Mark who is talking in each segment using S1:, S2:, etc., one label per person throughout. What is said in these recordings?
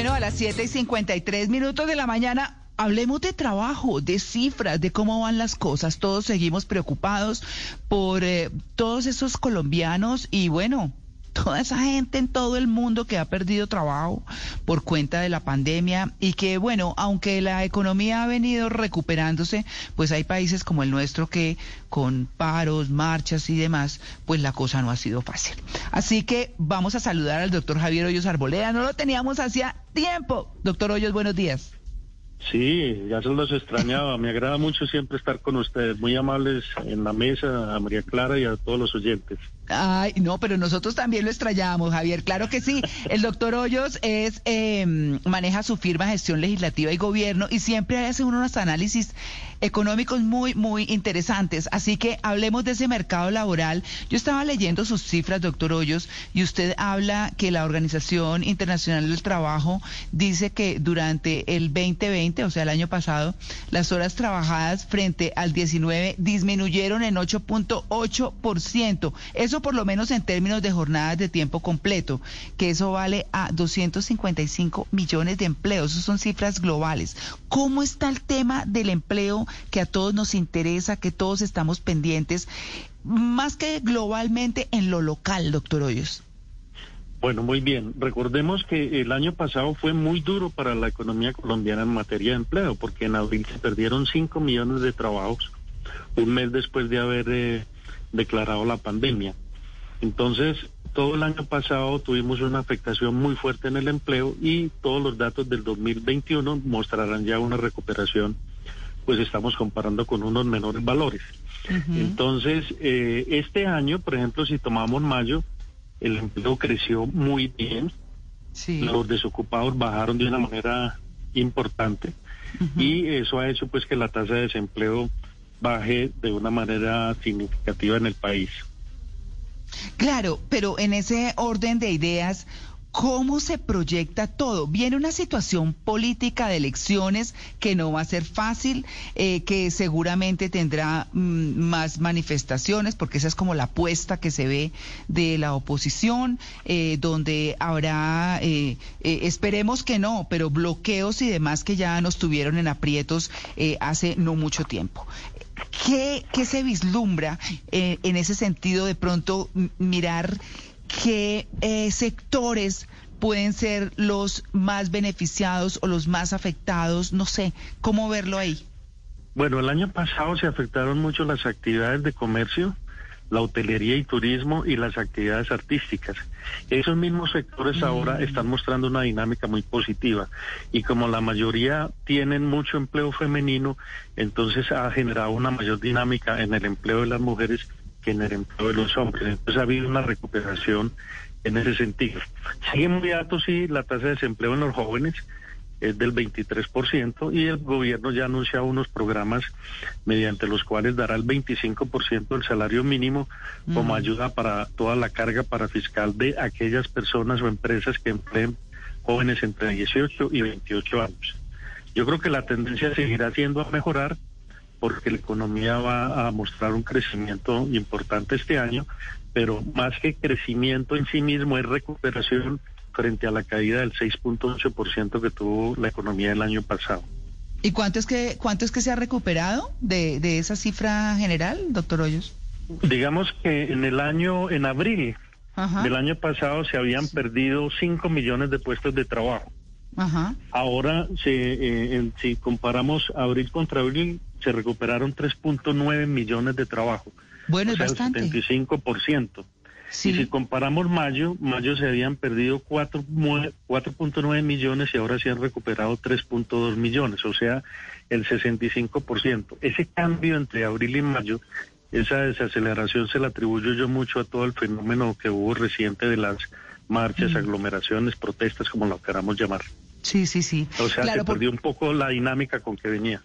S1: Bueno, a las 7 y 53 minutos de la mañana. Hablemos de trabajo, de cifras, de cómo van las cosas. Todos seguimos preocupados por eh, todos esos colombianos y bueno, toda esa gente en todo el mundo que ha perdido trabajo por cuenta de la pandemia y que, bueno, aunque la economía ha venido recuperándose, pues hay países como el nuestro que con paros, marchas y demás, pues la cosa no ha sido fácil. Así que vamos a saludar al doctor Javier Hoyos Arboleda. No lo teníamos hacía tiempo. Doctor Hoyos, buenos días.
S2: Sí, ya se los extrañaba. Me agrada mucho siempre estar con ustedes, muy amables en la mesa, a María Clara y a todos los oyentes.
S1: Ay, no, pero nosotros también lo extrañamos, Javier. Claro que sí. El doctor Hoyos es em, maneja su firma Gestión Legislativa y Gobierno y siempre hace unos análisis económicos muy, muy interesantes. Así que hablemos de ese mercado laboral. Yo estaba leyendo sus cifras, doctor Hoyos, y usted habla que la Organización Internacional del Trabajo dice que durante el 2020, o sea, el año pasado, las horas trabajadas frente al 19 disminuyeron en 8.8%. Eso por lo menos en términos de jornadas de tiempo completo, que eso vale a 255 millones de empleos. Esas son cifras globales. ¿Cómo está el tema del empleo que a todos nos interesa, que todos estamos pendientes, más que globalmente en lo local, doctor Hoyos?
S2: Bueno, muy bien. Recordemos que el año pasado fue muy duro para la economía colombiana en materia de empleo, porque en abril se perdieron 5 millones de trabajos, un mes después de haber eh, declarado la pandemia. Entonces, todo el año pasado tuvimos una afectación muy fuerte en el empleo y todos los datos del 2021 mostrarán ya una recuperación, pues estamos comparando con unos menores valores. Entonces, eh, este año, por ejemplo, si tomamos mayo, el empleo creció muy bien, los desocupados bajaron de una manera importante y eso ha hecho pues que la tasa de desempleo baje de una manera significativa en el país.
S1: Claro, pero en ese orden de ideas, ¿Cómo se proyecta todo? Viene una situación política de elecciones que no va a ser fácil, eh, que seguramente tendrá mm, más manifestaciones, porque esa es como la apuesta que se ve de la oposición, eh, donde habrá, eh, esperemos que no, pero bloqueos y demás que ya nos tuvieron en aprietos hace no mucho tiempo. ¿Qué, se vislumbra eh, en ese sentido de pronto mirar qué eh, sectores pueden ser los más beneficiados o los más afectados? No sé, ¿cómo verlo ahí?
S2: Bueno, el año pasado se afectaron mucho las actividades de comercio, la hotelería y turismo y las actividades artísticas. Esos mismos sectores ahora mm. están mostrando una dinámica muy positiva y como la mayoría tienen mucho empleo femenino, entonces ha generado una mayor dinámica en el empleo de las mujeres que en el empleo de los hombres. Entonces ha habido una recuperación en ese sentido. Sigue muy alto, sí, la tasa de desempleo en los jóvenes, es del 23% y el gobierno ya anuncia unos programas mediante los cuales dará el 25% del salario mínimo como ayuda para toda la carga para fiscal de aquellas personas o empresas que empleen jóvenes entre 18 y 28 años. Yo creo que la tendencia seguirá siendo a mejorar porque la economía va a mostrar un crecimiento importante este año, pero más que crecimiento en sí mismo es recuperación frente a la caída del 6.8% que tuvo la economía el año pasado.
S1: ¿Y cuánto es que cuánto es que se ha recuperado de, de esa cifra general, doctor Hoyos?
S2: Digamos que en el año, en abril del año pasado se habían perdido 5 millones de puestos de trabajo. Ajá. Ahora, si, eh, si comparamos abril contra abril, se recuperaron 3.9 millones de trabajo.
S1: Bueno, es bastante.
S2: El 75%. Y si comparamos mayo, mayo se habían perdido 4.9 millones y ahora se han recuperado 3.2 millones, o sea, el 65%. Ese cambio entre abril y mayo, esa desaceleración se la atribuyo yo mucho a todo el fenómeno que hubo reciente de las marchas, aglomeraciones, protestas, como lo queramos llamar.
S1: Sí, sí, sí.
S2: O sea,
S1: Claro,
S2: se
S1: por-
S2: perdió un poco la dinámica con que venía.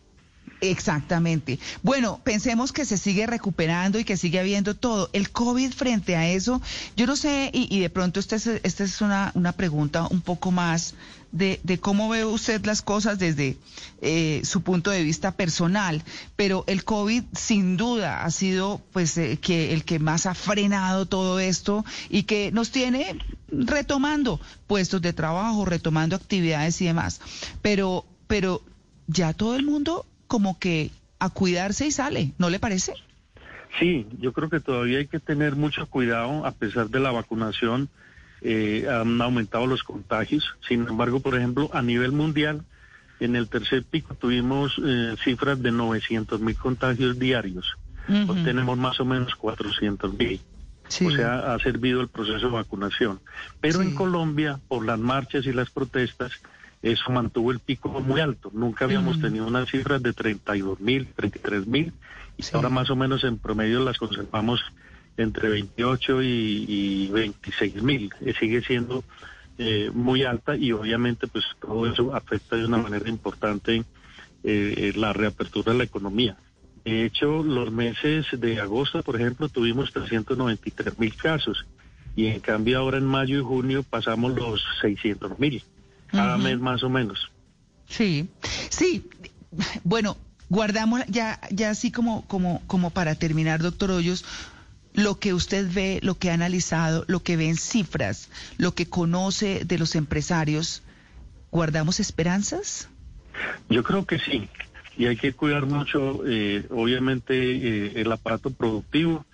S1: Exactamente. Bueno, pensemos que se sigue recuperando y que sigue habiendo todo. El COVID frente a eso, yo no sé, y, y de pronto esta es, esta es una, pregunta un poco más de, de cómo ve usted las cosas desde eh, su punto de vista personal, pero el COVID sin duda ha sido pues eh, que el que más ha frenado todo esto y que nos tiene retomando puestos de trabajo, retomando actividades y demás. Pero, pero ya todo el mundo como que a cuidarse y sale, ¿no le parece?
S2: Sí, yo creo que todavía hay que tener mucho cuidado a pesar de la vacunación. eh, han aumentado los contagios. Sin embargo, por ejemplo, a nivel mundial, en el tercer pico tuvimos eh, cifras de 900 mil contagios diarios. Hoy
S1: Ujú.
S2: tenemos más o menos 400 mil.
S1: Sí.
S2: O sea, ha servido el proceso de vacunación. Pero
S1: Sí.
S2: en Colombia, por las marchas y las protestas, eso mantuvo el pico muy alto. Nunca habíamos
S1: Mm.
S2: tenido unas cifras de 32 mil, 33 mil, y
S1: Sí.
S2: ahora más o menos en promedio las conservamos entre 28 y, y 26 mil. Eh, Sigue siendo eh, muy alta y obviamente pues todo eso afecta de una manera importante eh, la reapertura de la economía. De hecho, los meses de agosto, por ejemplo, tuvimos 393 mil casos y en cambio ahora en mayo y junio pasamos los 600 mil, cada mes más o menos.
S1: Sí, sí. Bueno, guardamos ya, ya así como, como, como para terminar, doctor Hoyos, lo que usted ve, lo que ha analizado, lo que ve en cifras, lo que conoce de los empresarios, ¿guardamos esperanzas?
S2: Yo creo que sí, y hay que cuidar mucho, eh, obviamente, eh, el aparato productivo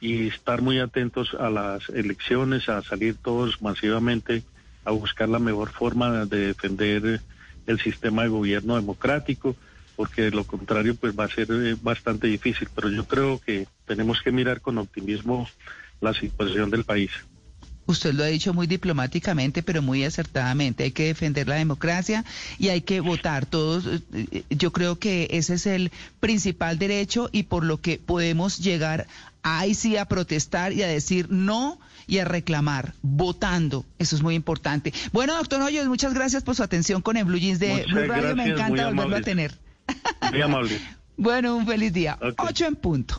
S2: y estar muy atentos a las elecciones, a salir todos masivamente a buscar la mejor forma de defender el sistema de gobierno democrático, porque de lo contrario pues va a ser eh, bastante difícil, pero yo creo que tenemos que mirar con optimismo la situación del país.
S1: Usted lo ha dicho muy diplomáticamente, pero muy acertadamente. Hay que defender la democracia y hay que votar. Todos, eh, eh, yo creo que ese es el principal derecho y por lo que podemos llegar ahí sí a protestar y a decir no y a reclamar, votando. Eso es muy importante. Bueno, doctor Hoyos, muchas gracias por su atención con el Blue Jeans de
S2: Muchas
S1: Blue Radio. Me
S2: gracias,
S1: encanta volverlo a tener.
S2: Muy amable.
S1: Bueno, un feliz día. Ocho en punto.